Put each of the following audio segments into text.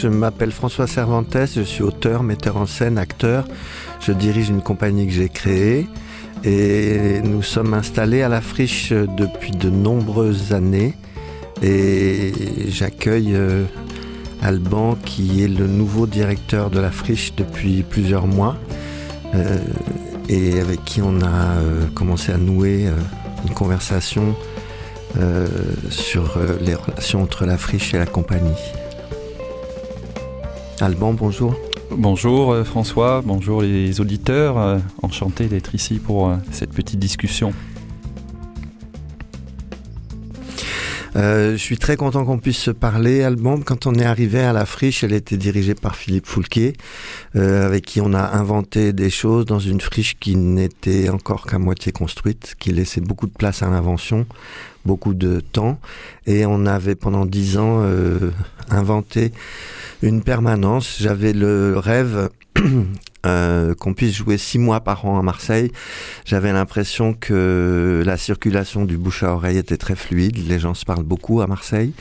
Je m'appelle François Cervantes, je suis auteur, metteur en scène, acteur. Je dirige une compagnie que j'ai créée et nous sommes installés à la friche depuis de nombreuses années et j'accueille euh, Alban qui est le nouveau directeur de la friche depuis plusieurs mois euh, et avec qui on a euh, commencé à nouer une conversation sur les relations entre la friche et la compagnie. Alban, bonjour. Bonjour euh, François, bonjour les auditeurs, euh, enchanté d'être ici pour euh, cette petite discussion. Je suis très content qu'on puisse se parler. Alban, quand on est arrivé à la friche, elle était dirigée par Philippe Foulquier, avec qui on a inventé des choses dans une friche qui n'était encore qu'à moitié construite, qui laissait beaucoup de place à l'invention, beaucoup de temps. Et on avait pendant dix ans inventé une permanence. J'avais le rêve euh, qu'on puisse jouer six mois par an à Marseille. J'avais l'impression que la circulation du bouche à oreille était très fluide. Les gens se parlent beaucoup à Marseille.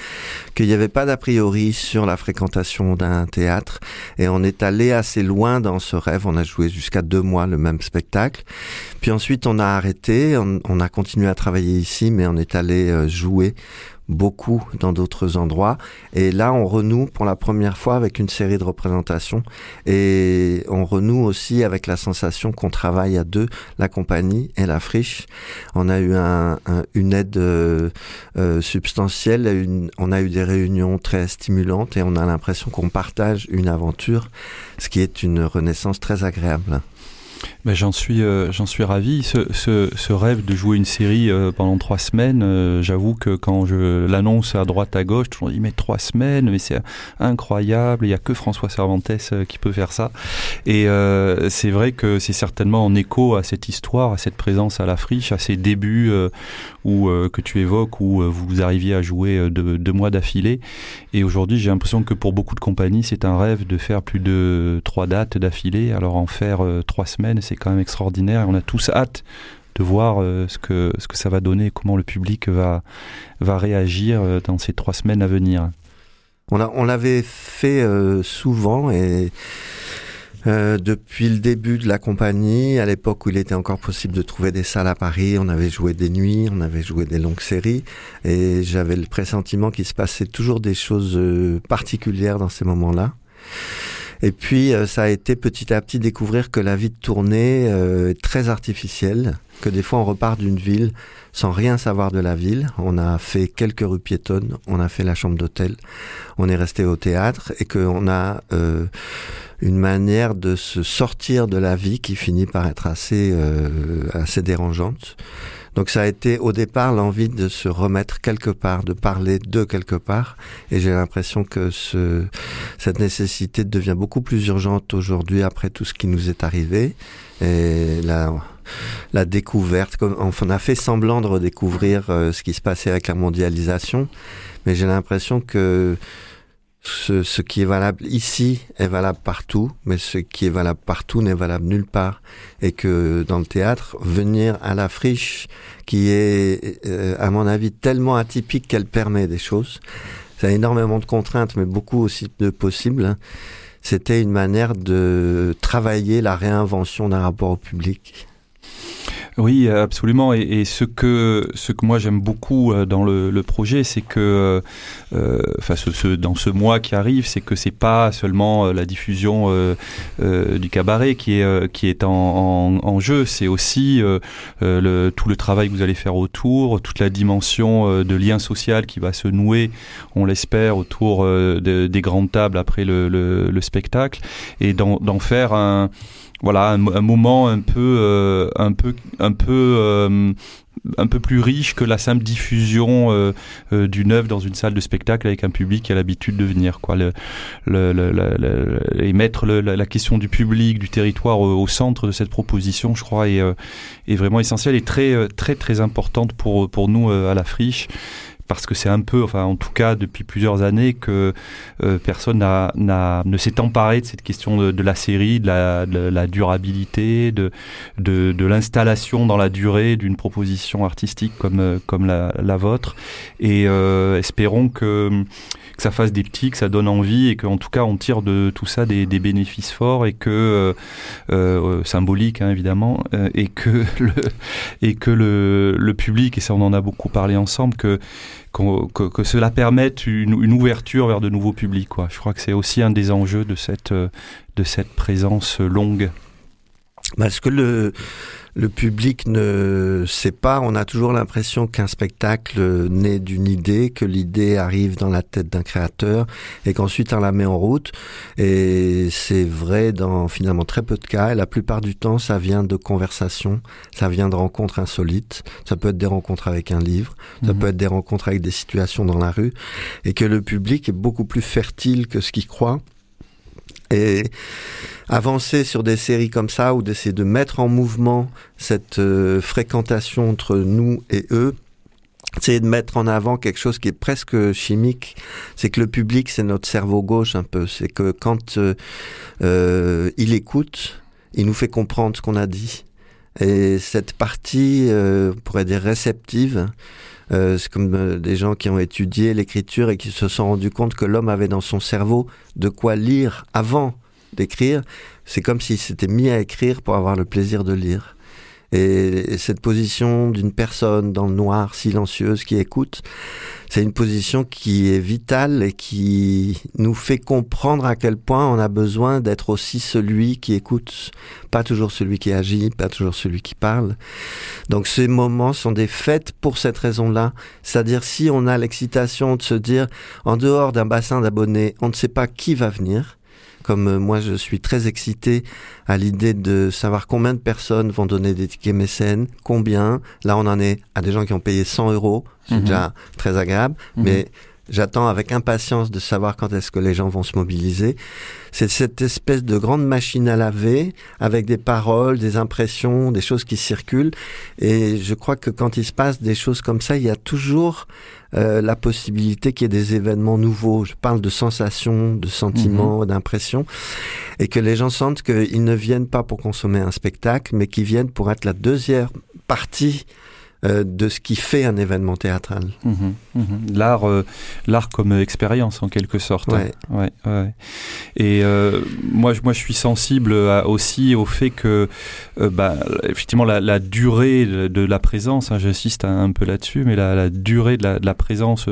Qu'il n'y avait pas d'a priori sur la fréquentation d'un théâtre. Et on est allé assez loin dans ce rêve. On a joué jusqu'à deux mois le même spectacle. Puis ensuite, on a arrêté. On, on a continué à travailler ici, mais on est allé euh, jouer beaucoup dans d'autres endroits. Et là, on renoue pour la première fois avec une série de représentations. Et on renoue aussi avec la sensation qu'on travaille à deux, la compagnie et la friche. On a eu un, une aide euh, euh, substantielle, on a eu des réunions très stimulantes et on a l'impression qu'on partage une aventure, ce qui est une renaissance très agréable. J'en suis, euh, j'en suis ravi. Ce, ce, ce, rêve de jouer une série euh, pendant trois semaines, euh, j'avoue que quand je l'annonce à droite à gauche, tout le monde dit mais trois semaines, mais c'est incroyable. Il y a que François Cervantes qui peut faire ça. Et c'est vrai que c'est certainement en écho à cette histoire, à cette présence à la friche, à ces débuts où que tu évoques, où vous arriviez à jouer deux, deux mois d'affilée. Et aujourd'hui, j'ai l'impression que pour beaucoup de compagnies, c'est un rêve de faire plus de trois dates d'affilée. Alors en faire trois semaines c'est quand même extraordinaire et on a tous hâte de voir euh, ce, que, ce que ça va donner, comment le public va, va réagir euh, dans ces trois semaines à venir. On, l'avait fait euh, souvent et depuis le début de la compagnie, à l'époque où il était encore possible de trouver des salles à Paris, on avait joué des nuits, on avait joué des longues séries et j'avais le pressentiment qu'il se passait toujours des choses particulières dans ces moments-là. Et puis, euh, ça a été petit à petit découvrir que la vie de tournée euh, est très artificielle, que des fois on repart d'une ville sans rien savoir de la ville. On a fait quelques rues piétonnes, on a fait la chambre d'hôtel, on est resté au théâtre et qu'on a euh, une manière de se sortir de la vie qui finit par être assez, assez dérangeante. Donc ça a été au départ l'envie de se remettre quelque part, de parler de quelque part. Et j'ai l'impression que ce, cette nécessité devient beaucoup plus urgente aujourd'hui après tout ce qui nous est arrivé. Et la, la découverte, on a fait semblant de redécouvrir euh, ce qui se passait avec la mondialisation. Mais j'ai l'impression que ce, ce, qui est valable ici est valable partout, mais ce qui est valable partout n'est valable nulle part. Et que dans le théâtre, venir à la friche, qui est, euh, à mon avis, tellement atypique qu'elle permet des choses, ça a énormément de contraintes, mais beaucoup aussi de possibles. Hein. C'était une manière de travailler la réinvention d'un rapport au public. Oui, absolument. Et, ce que ce que moi j'aime beaucoup euh, dans le, projet, c'est que, euh, enfin, ce, dans ce mois qui arrive, c'est que c'est pas seulement euh, la diffusion euh, du cabaret qui est qui est en, jeu, c'est aussi le, tout le travail que vous allez faire autour, toute la dimension de lien social qui va se nouer, on l'espère, autour de, des grandes tables après le spectacle, et d'en faire un voilà un, moment un peu euh, un peu un peu euh, un peu plus riche que la simple diffusion euh, euh d'une œuvre dans une salle de spectacle avec un public qui a l'habitude de venir quoi. Le, le, le, et mettre la, question du public du territoire au, centre de cette proposition je crois est, est vraiment essentielle et très très très importante pour pour nous à la friche parce que c'est un peu, enfin en tout cas depuis plusieurs années que euh, personne n'a, n'a, ne s'est emparé de cette question de, la série, de la, de la durabilité, de, de, de, l'installation dans la durée d'une proposition artistique comme, euh, comme la, la vôtre. Et euh, espérons que, que ça fasse des petits, que ça donne envie et qu'en tout cas on tire de tout ça des, des bénéfices forts et que euh, euh symboliques hein, évidemment et que le, et que le, le public et ça on en a beaucoup parlé ensemble que que, que, cela permette une, une, ouverture vers de nouveaux publics. Quoi. Je crois que c'est aussi un des enjeux de cette, de cette présence longue. Parce que le, le public ne sait pas. On a toujours l'impression qu'un spectacle naît d'une idée, que l'idée arrive dans la tête d'un créateur et qu'ensuite on la met en route. Et c'est vrai dans finalement très peu de cas. Et la plupart du temps, ça vient de conversations, ça vient de rencontres insolites. Ça peut être des rencontres avec un livre, ça mmh. peut être des rencontres avec des situations dans la rue. Et que le public est beaucoup plus fertile que ce qu'il croit. Et avancer sur des séries comme ça ou d'essayer de mettre en mouvement cette euh, fréquentation entre nous et eux, c'est de mettre en avant quelque chose qui est presque chimique. C'est que le public, c'est notre cerveau gauche un peu. C'est que quand euh, euh il écoute, il nous fait comprendre ce qu'on a dit. Et cette partie, on pourrait dire réceptive, euh, c'est comme euh, des gens qui ont étudié l'écriture et qui se sont rendus compte que l'homme avait dans son cerveau de quoi lire avant d'écrire. C'est comme s'il s'était mis à écrire pour avoir le plaisir de lire. Et cette position d'une personne dans le noir, silencieuse, qui écoute, c'est une position qui est vitale et qui nous fait comprendre à quel point on a besoin d'être aussi celui qui écoute, pas toujours celui qui agit, pas toujours celui qui parle. Donc ces moments sont des fêtes pour cette raison-là. C'est-à-dire si on a l'excitation de se dire, en dehors d'un bassin d'abonnés, on ne sait pas qui va venir, comme euh, moi je suis très excité à l'idée de savoir combien de personnes vont donner des tickets mécènes, combien. Là on en est à des gens qui ont payé 100 euros, c'est mhm. déjà très agréable, mhm. mais J'attends avec impatience de savoir quand est-ce que les gens vont se mobiliser. C'est cette espèce de grande machine à laver avec des paroles, des impressions, des choses qui circulent. Et je crois que quand il se passe des choses comme ça, il y a toujours euh, la possibilité qu'il y ait des événements nouveaux. Je parle de sensations, de sentiments, mhm. d'impressions. Et que les gens sentent qu'ils ne viennent pas pour consommer un spectacle, mais qu'ils viennent pour être la deuxième partie euh, de ce qui fait un événement théâtral. Mhm, mhm. L'art, euh, l'art comme expérience en quelque sorte. Ouais. Ouais, ouais. Et euh, moi, moi, je suis sensible aussi au fait que, bah, effectivement, la, la, durée de, la présence, hein, j'insiste un, peu là-dessus, mais la, la, durée de la, de la présence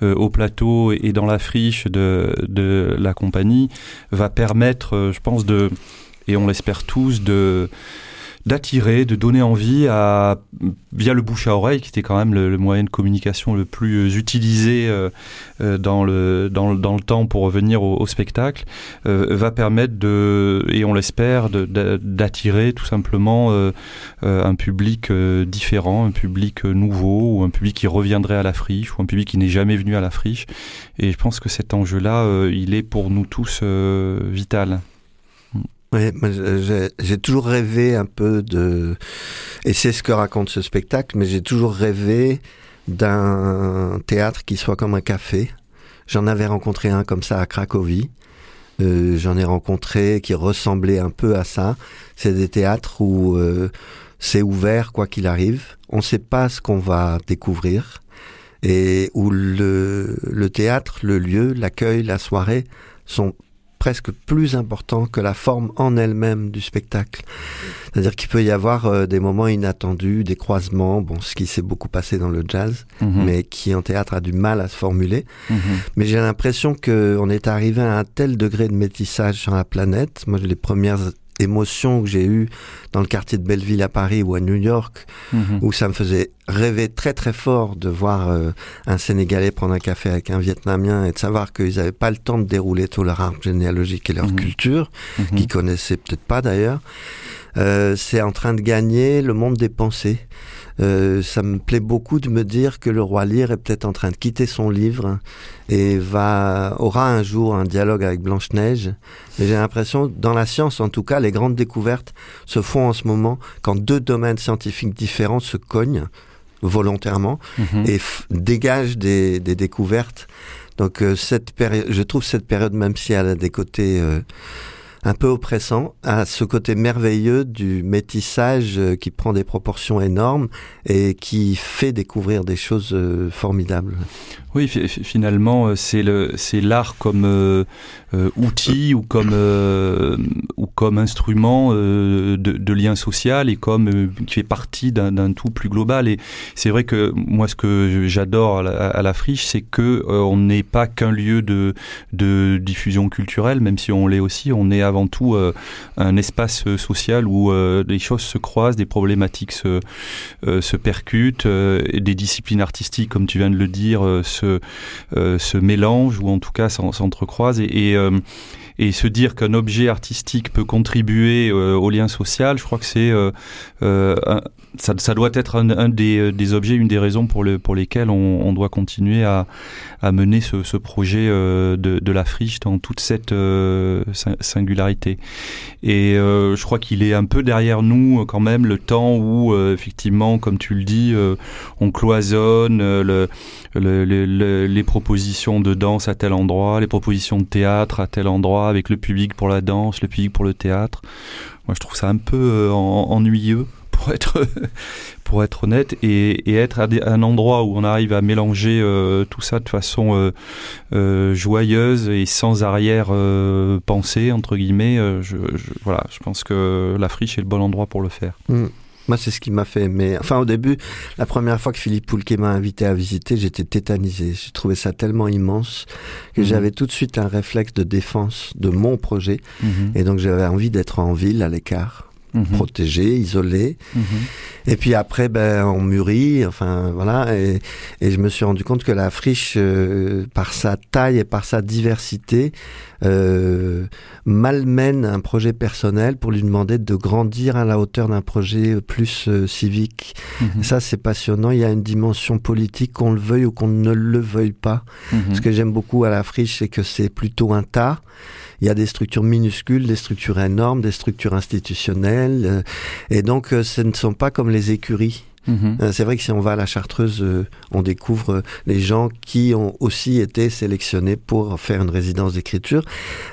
au plateau et dans la friche de, de la compagnie va permettre, je pense, de, et on l'espère tous, de d'attirer, de donner envie à via le bouche à oreille qui était quand même le, moyen de communication le plus euh, utilisé euh, euh, dans le dans, dans, le temps pour revenir au, spectacle va permettre de et on l'espère d'attirer tout simplement un public différent, un public nouveau ou un public qui reviendrait à la friche ou un public qui n'est jamais venu à la friche et je pense que cet enjeu là il est pour nous tous vital. Oui, j'ai toujours rêvé un peu de, et c'est ce que raconte ce spectacle, mais j'ai toujours rêvé d'un théâtre qui soit comme un café. J'en avais rencontré un comme ça à Cracovie. Euh, J'en ai rencontré qui ressemblait un peu à ça. C'est des théâtres où euh, c'est ouvert quoi qu'il arrive. On ne sait pas ce qu'on va découvrir et où le, le théâtre, le lieu, l'accueil, la soirée sont presque plus important que la forme en elle-même du spectacle. C'est-à-dire qu'il peut y avoir euh, des moments inattendus, des croisements, bon, ce qui s'est beaucoup passé dans le jazz, mhm. mais qui en théâtre a du mal à se formuler. Mhm. Mais j'ai l'impression qu'on est arrivé à un tel degré de métissage sur la planète. Moi, les premières émotion que j'ai eue dans le quartier de Belleville à Paris ou à New York, mhm. où ça me faisait rêver très très fort de voir euh, un Sénégalais prendre un café avec un Vietnamien et de savoir qu'ils n'avaient pas le temps de dérouler tout leur arbre généalogique et leur mhm. culture, mhm. qu'ils connaissaient peut-être pas d'ailleurs. Euh, c'est en train de gagner le monde des pensées. Euh, ça me plaît beaucoup de me dire que le roi Lear est peut-être en train de quitter son livre et va aura un jour un dialogue avec Blanche Neige. Mais j'ai l'impression, dans la science en tout cas, les grandes découvertes se font en ce moment quand deux domaines scientifiques différents se cognent. volontairement Mhm. et f- dégage des, des découvertes. Donc euh, cette période, je trouve cette période, même si elle a des côtés euh, un peu oppressants, a ce côté merveilleux du métissage euh, qui prend des proportions énormes et qui fait découvrir des choses euh, formidables. Oui, fi- fi- finalement, euh, c'est l'art comme outil ou comme instrument de, lien social et comme qui fait partie d'un tout plus global. Et c'est vrai que moi, ce que j'adore à à la friche, c'est que on n'est pas qu'un lieu de de diffusion culturelle, même si on l'est aussi. On est avant tout euh, un espace euh, social où euh, des choses se croisent, des problématiques se euh, se percutent, euh, des disciplines artistiques, comme tu viens de le dire, euh, se, euh, se mélangent ou en tout cas s'en- s'entrecroisent. Et, euh, et se dire qu'un objet artistique peut contribuer euh, au lien social, je crois que c'est euh, euh, ça, doit être un, des, objets, une des raisons pour, le, pour lesquelles on, doit continuer à, à mener ce, projet de, la friche dans toute cette sing- singularité. Et je crois qu'il est un peu derrière nous quand même le temps où effectivement, comme tu le dis, on cloisonne le, le- le- le- les propositions de danse à tel endroit, les propositions de théâtre à tel endroit, avec le public pour la danse, le public pour le théâtre. Moi, je trouve ça un peu euh, en- ennuyeux pour être pour être honnête et, être à, un endroit où on arrive à mélanger euh, tout ça de façon euh, joyeuse et sans arrière pensée entre guillemets je, je- voilà je pense que la friche est le bon endroit pour le faire Mm. Moi, c'est ce qui m'a fait aimer. Enfin, au début, la première fois que Philippe Poulquet m'a invité à visiter, j'étais tétanisé. J'ai trouvé ça tellement immense que Mhm. j'avais tout de suite un réflexe de défense de mon projet. Mhm. Et donc, j'avais envie d'être en ville, à l'écart, Mhm. protégé, isolé. Mhm. Et puis après, ben, on mûrit, enfin voilà, et, et je me suis rendu compte que la friche, euh, par sa taille et par sa diversité, euh, malmène un projet personnel pour lui demander de grandir à la hauteur d'un projet plus euh, civique. Mhm. Ça, c'est passionnant. Il y a une dimension politique, qu'on le veuille ou qu'on ne le veuille pas. Ce que j'aime beaucoup à la friche, c'est que c'est plutôt un tas. Il y a des structures minuscules, des structures énormes, des structures institutionnelles. euh, et donc, euh, ce ne sont pas comme les écuries. Mhm. Euh, C'est vrai que si on va à la Chartreuse, euh, on découvre euh, les gens qui ont aussi été sélectionnés pour faire une résidence d'écriture.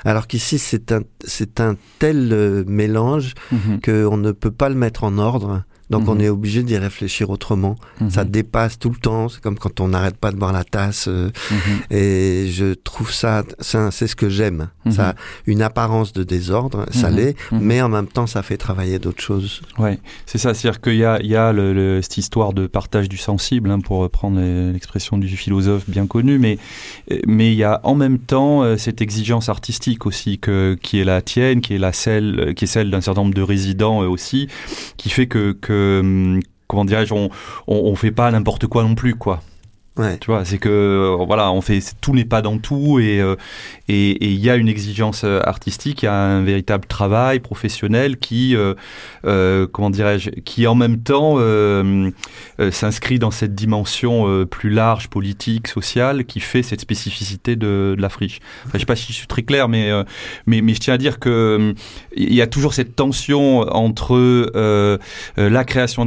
Alors qu'ici, c'est un, c'est un tel euh, mélange Mhm. qu'on ne peut pas le mettre en ordre. Donc on Mhm. est obligé d'y réfléchir autrement. Mhm. Ça dépasse tout le temps. C'est comme quand on n'arrête pas de boire la tasse. euh, Mhm. et je trouve ça, ça c'est ce que j'aime. Ça a une apparence de désordre, ça l'est, mais en même temps, ça fait travailler d'autres choses. Ouais, c'est ça, c'est-à-dire qu'il y a, il y a le, le- cette histoire de partage du sensible, hein, pour reprendre l'expression du philosophe bien connu, mais mais il y a en même temps euh, cette exigence artistique aussi que qui est la tienne, qui est la celle, qui est celle d'un certain nombre de résidents aussi, qui fait que que hum, comment dirais-je, on, on on fait pas n'importe quoi non plus, quoi. Ouais. Tu vois, c'est que euh, voilà, on fait tout n'est pas dans tout et euh, et et il y a une exigence euh, artistique, il y a un véritable travail professionnel qui euh, euh, comment dirais-je, qui en même temps euh, s'inscrit dans cette dimension plus large politique, sociale, qui fait cette spécificité de, de la friche. Enfin, je sais pas si je suis très clair, mais mais mais je tiens à dire que il y a toujours cette tension entre la création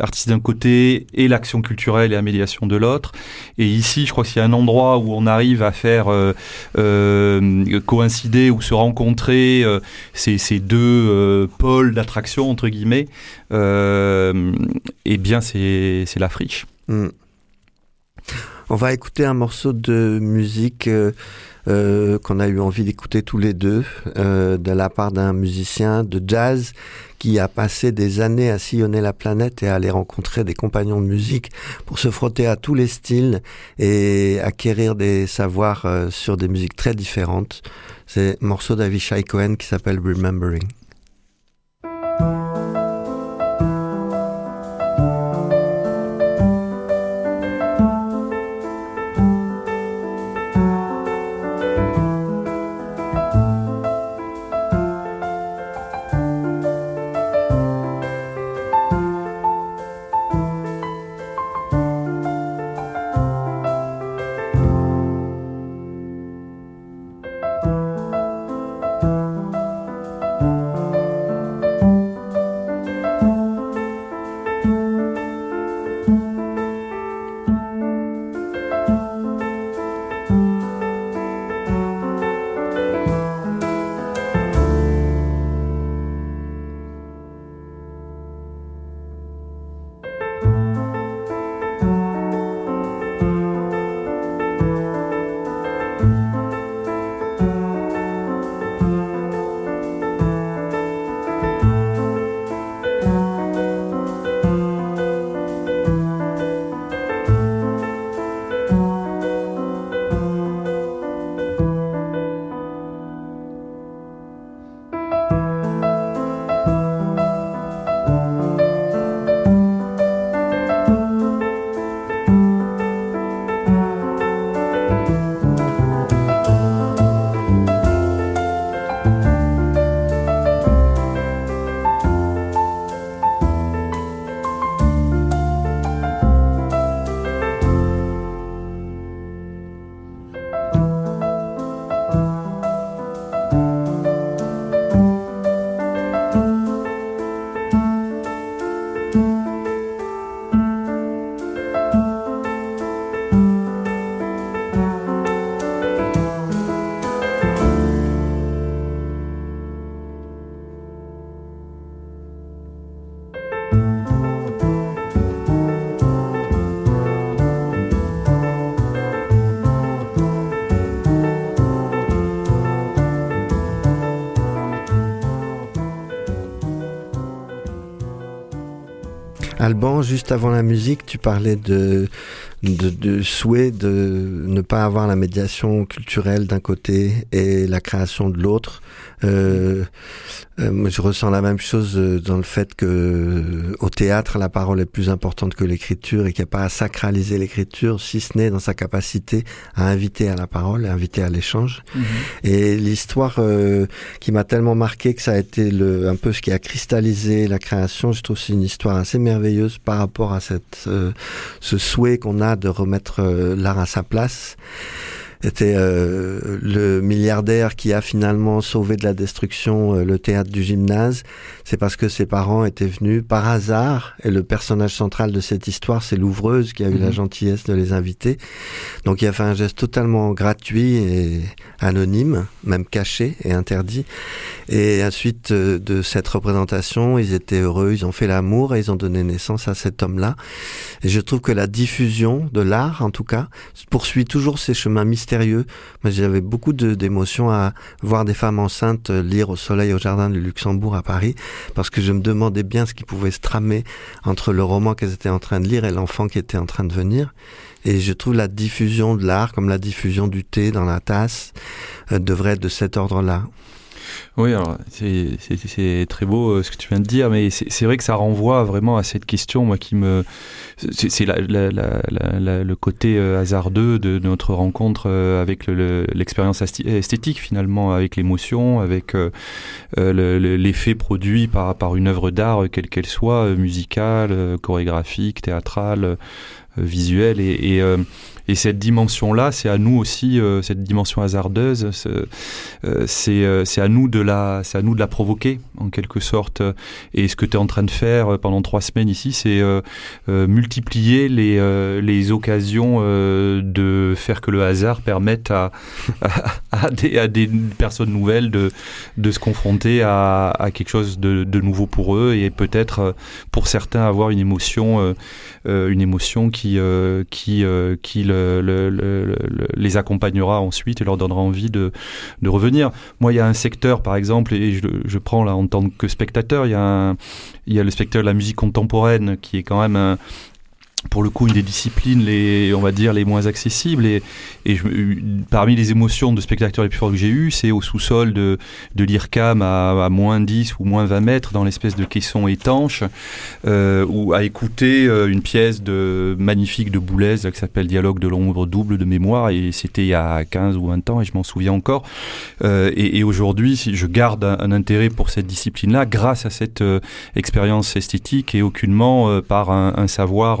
artiste d'un côté et l'action culturelle et la médiation de l'autre. Et ici, je crois qu'il y a un endroit où on arrive à faire euh, euh, coïncider ou se rencontrer euh, ces, deux pôles d'attraction, entre guillemets, eh bien, c'est la friche. Mm. On va écouter un morceau de musique euh, qu'on a eu envie d'écouter tous les deux, euh, de la part d'un musicien de jazz qui a passé des années à sillonner la planète et à aller rencontrer des compagnons de musique pour se frotter à tous les styles et acquérir des savoirs euh, sur des musiques très différentes. C'est un morceau d'Avishai Cohen qui s'appelle. Remembering Alban, juste avant la musique, tu parlais de, de, de, souhait de ne pas avoir la médiation culturelle d'un côté et la création de l'autre. Euh, euh, je ressens la même chose euh, dans le fait que euh, au théâtre, la parole est plus importante que l'écriture et qu'il n'y a pas à sacraliser l'écriture, si ce n'est dans sa capacité à inviter à la parole, à inviter à l'échange. Mhm. Et l'histoire euh, qui m'a tellement marqué que ça a été le, un peu ce qui a cristallisé la création, je trouve c'est une histoire assez merveilleuse par rapport à cette, ce souhait qu'on a de remettre l'art à sa place était euh, le milliardaire qui a finalement sauvé de la destruction euh, le théâtre du gymnase. C'est parce que ses parents étaient venus par hasard et le personnage central de cette histoire, c'est l'ouvreuse qui a eu la mhm. gentillesse de les inviter. Donc il a fait un geste totalement gratuit et anonyme, même caché et interdit. Et ensuite euh, de cette représentation, ils étaient heureux, ils ont fait l'amour et ils ont donné naissance à cet homme-là. Et je trouve que la diffusion de l'art, en tout cas, poursuit toujours ces chemins mystérieux mystérieux. Moi, j'avais beaucoup d'émotions à voir des femmes enceintes lire au soleil au jardin du Luxembourg à Paris, parce que je me demandais bien ce qui pouvait se tramer entre le roman qu'elles étaient en train de lire et l'enfant qui était en train de venir. Et je trouve la diffusion de l'art, comme la diffusion du thé dans la tasse, euh, devrait être de cet ordre-là. Oui, alors c'est très beau euh, ce que tu viens de dire, mais c'est vrai que ça renvoie vraiment à cette question, moi, qui me. C'est le côté euh, hasardeux de, notre rencontre euh, avec l'expérience esthétique, finalement, avec l'émotion, avec l'effet produit par, par une œuvre d'art, quelle qu'elle soit, musicale, chorégraphique, théâtrale, visuelle. Et, et, et cette dimension-là, c'est à nous aussi, euh, cette dimension hasardeuse, c'est euh, euh, à nous de la, à nous de la provoquer en quelque sorte. Et ce que tu es en train de faire pendant trois semaines ici, c'est multiplier les, les occasions de faire que le hasard permette à, à, des, à des personnes nouvelles de, de se confronter à, à quelque chose de, de nouveau pour eux et peut-être pour certains avoir une émotion, une émotion qui, qui, le le, les accompagnera ensuite et leur donnera envie de, revenir. Moi, il y a un secteur, par exemple, et je, prends là en tant que spectateur, il y, a il y a le spectateur de la musique contemporaine qui est quand même un, pour le coup une des disciplines les on va dire les moins accessibles. Et, et je, parmi les émotions de spectateurs les plus fortes que j'ai eues c'est au sous-sol de, de l'IRCAM à, à, moins 10 ou moins 20 mètres dans l'espèce de caisson étanche euh, ou à écouter euh, une pièce de magnifique de Boulez qui s'appelle Dialogue de l'ombre double de mémoire. Et c'était il y a 15 ou 20 ans et je m'en souviens encore. Euh, et, et aujourd'hui je garde un, intérêt pour cette discipline là grâce à cette euh, expérience esthétique et aucunement euh, par un, un savoir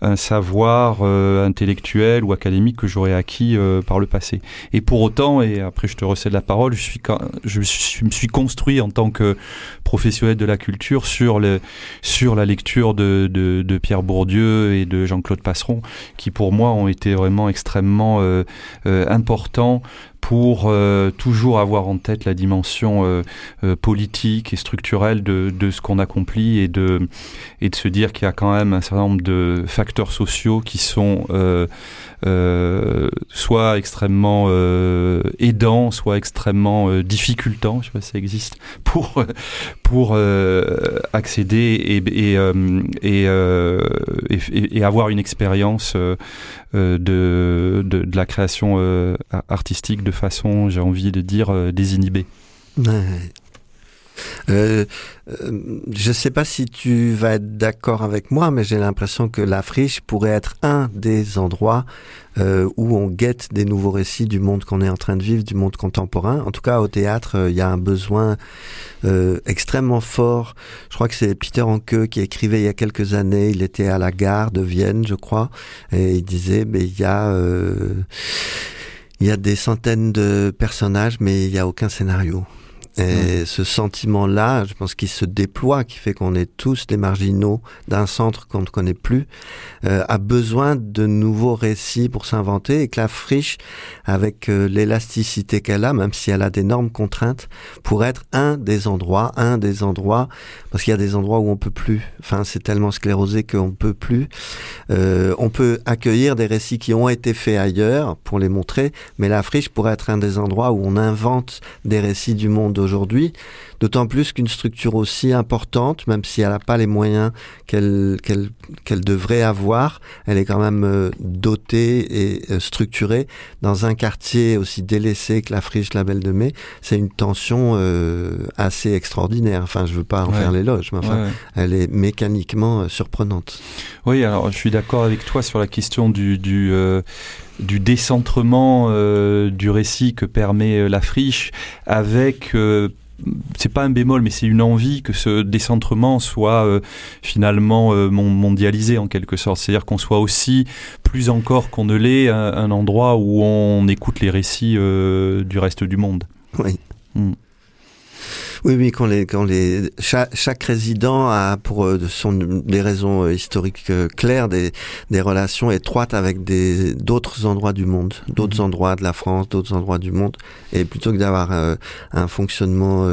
un savoir euh, intellectuel ou académique que j'aurais acquis euh, par le passé. Et pour autant, et après je te recède la parole, je, me suis construit en tant que professionnel de la culture sur, le, sur la lecture de, de, Pierre Bourdieu et de Jean-Claude Passeron, qui pour moi ont été vraiment extrêmement euh, importants pour toujours avoir en tête la dimension politique et structurelle de, de ce qu'on accomplit et de, et de se dire qu'il y a quand même un certain nombre de facteurs sociaux qui sont soit extrêmement aidants, soit extrêmement difficultants, je sais pas si ça existe, pour, pour accéder et, et, et, avoir une expérience de, de, la création artistique de façon, j'ai envie de dire, euh, désinhibée. Euh, euh, je ne sais pas si tu vas être d'accord avec moi, mais j'ai l'impression que la friche pourrait être un des endroits euh, où on guette des nouveaux récits du monde qu'on est en train de vivre, du monde contemporain. En tout cas, au théâtre, il y a un besoin extrêmement fort. Je crois que c'est Peter Anke qui écrivait il y a quelques années. Il était à la gare de Vienne, je crois, et il disait, mais il y a il y a des centaines de personnages, mais il n'y a aucun scénario. Et ce sentiment-là, je pense qu'il se déploie, qui fait qu'on est tous des marginaux d'un centre qu'on ne connaît plus, euh, a besoin de nouveaux récits pour s'inventer et que la friche, avec euh, l'élasticité qu'elle a, même si elle a d'énormes contraintes, pourrait être un des endroits, un des endroits, parce qu'il y a des endroits où on peut plus. Enfin, c'est tellement sclérosé qu'on peut plus. Euh, on peut accueillir des récits qui ont été faits ailleurs pour les montrer, mais la friche pourrait être un des endroits où on invente des récits du monde aujourd'hui D'autant plus qu'une structure aussi importante, même si elle n'a pas les moyens qu'elle qu'elle qu'elle devrait avoir, elle est quand même euh, dotée et euh, structurée dans un quartier aussi délaissé que la Friche La Belle de Mai. C'est une tension euh, assez extraordinaire. Enfin, je veux pas en faire l'éloge, mais enfin, elle est mécaniquement surprenante. Oui, alors je suis d'accord avec toi sur la question du, du du décentrement euh, du récit que permet euh, la friche avec euh, c'est pas un bémol, mais c'est une envie que ce décentrement soit finalement mondialisé en quelque sorte. C'est-à-dire qu'on soit aussi, plus encore qu'on ne l'est, un, endroit où on écoute les récits du reste du monde. Oui. Hmm. Oui, oui, quand les, quand les, chaque, chaque résident a pour euh, son, des raisons euh, historiques euh, claires des, des relations étroites avec des d'autres endroits du monde, d'autres mhm. endroits de la France, d'autres endroits du monde, et plutôt que d'avoir un fonctionnement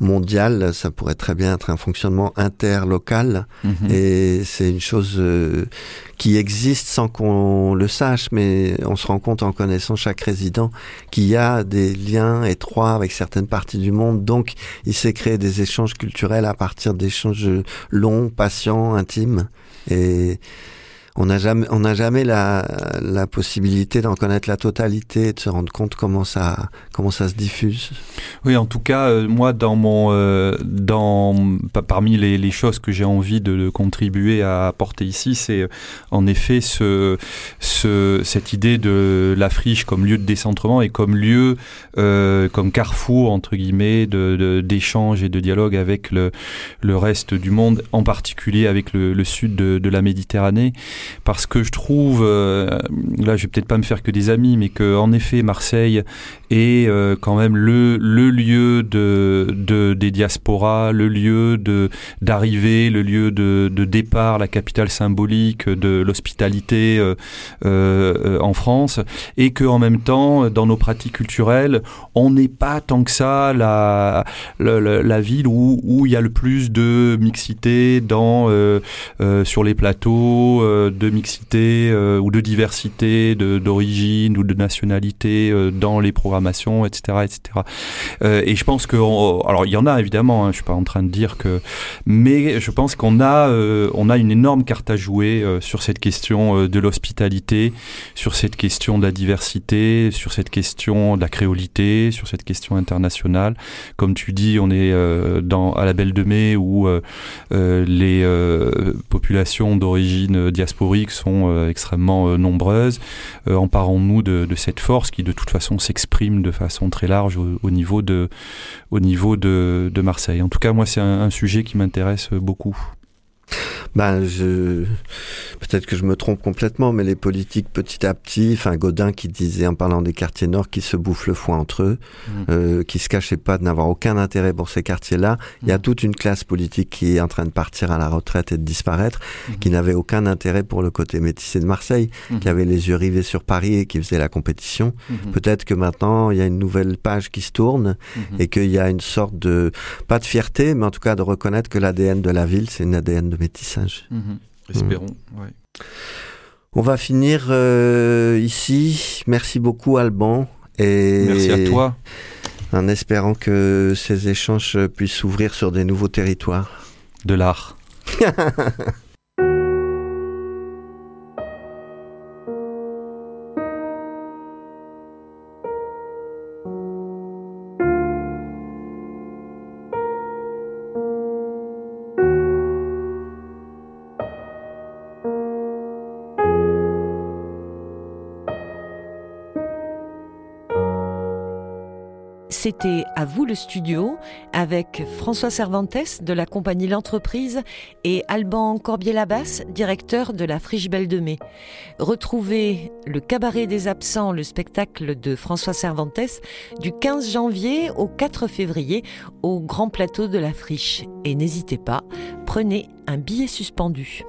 mondial, ça pourrait très bien être un fonctionnement interlocal, mhm. et c'est une chose qui existe sans qu'on le sache, mais on se rend compte en connaissant chaque résident qu'il y a des liens étroits avec certaines parties du monde. Donc, il s'est créé des échanges culturels à partir d'échanges longs, patients, intimes. Et on n'a jamais, on n'a jamais la, possibilité d'en connaître la totalité, de se rendre compte comment ça, comment ça se diffuse. Oui, en tout cas, euh, moi, dans mon, euh, dans, parmi les, choses que j'ai envie de, contribuer à apporter ici, c'est euh, en effet ce, ce, cette idée de la friche comme lieu de décentrement et comme lieu, comme carrefour entre guillemets, de d'échange et de dialogue avec le, reste du monde, en particulier avec le, sud de la Méditerranée parce que je trouve, euh, là je vais peut-être pas me faire que des amis, mais que en effet Marseille est euh, quand même le, lieu de, de, des diasporas, le lieu d'arrivée, le lieu de, départ, la capitale symbolique de l'hospitalité euh, en France, et que en même temps, dans nos pratiques culturelles, on n'est pas tant que ça la, la, ville où, où il y a le plus de mixité dans sur les plateaux de mixité euh, ou de diversité d'origine ou de nationalité euh, dans les programmations, etc., etc. Euh, et je pense que, alors il y en a évidemment. Hein, je suis pas en train de dire que, mais je pense qu'on a, on a une énorme carte à jouer sur cette question de l'hospitalité, sur cette question de la diversité, sur cette question de la créolité, sur cette question internationale. Comme tu dis, on est dans à la Belle de Mai où les populations d'origine diaspora sont euh, extrêmement euh, nombreuses. Euh, emparons-nous de, cette force qui de toute façon s'exprime de façon très large au, niveau, de, au niveau de, Marseille. En tout cas, moi, c'est un sujet qui m'intéresse beaucoup. Ben, je peut-être que je me trompe complètement, mais les politiques petit à petit, enfin Godin qui disait en parlant des quartiers nord qui se bouffent le foin entre eux, mmh. euh, qui se cachaient pas de n'avoir aucun intérêt pour ces quartiers-là. Il y a mmh. toute une classe politique qui est en train de partir à la retraite et de disparaître, mmh. qui n'avait aucun intérêt pour le côté métissé de Marseille, qui avait les yeux rivés sur Paris et qui faisait la compétition. Peut-être que maintenant il y a une nouvelle page qui se tourne et qu'il y a une sorte de pas de fierté, mais en tout cas de reconnaître que l'ADN de la ville c'est une ADN de métissage. Mhm. Espérons. On va finir euh, ici. Merci beaucoup Alban. Et Merci à toi. En espérant que ces échanges puissent s'ouvrir sur des nouveaux territoires. De l'art. C'était À vous le studio avec François Cervantes de la compagnie L'Entreprise et Alban Corbier-Labasse, directeur de la Friche Belle de Mai. Retrouvez le Cabaret des Absents, le spectacle de François Cervantes, du 15 janvier au 4 février au Grand Plateau de la Friche. Et n'hésitez pas, prenez un billet suspendu.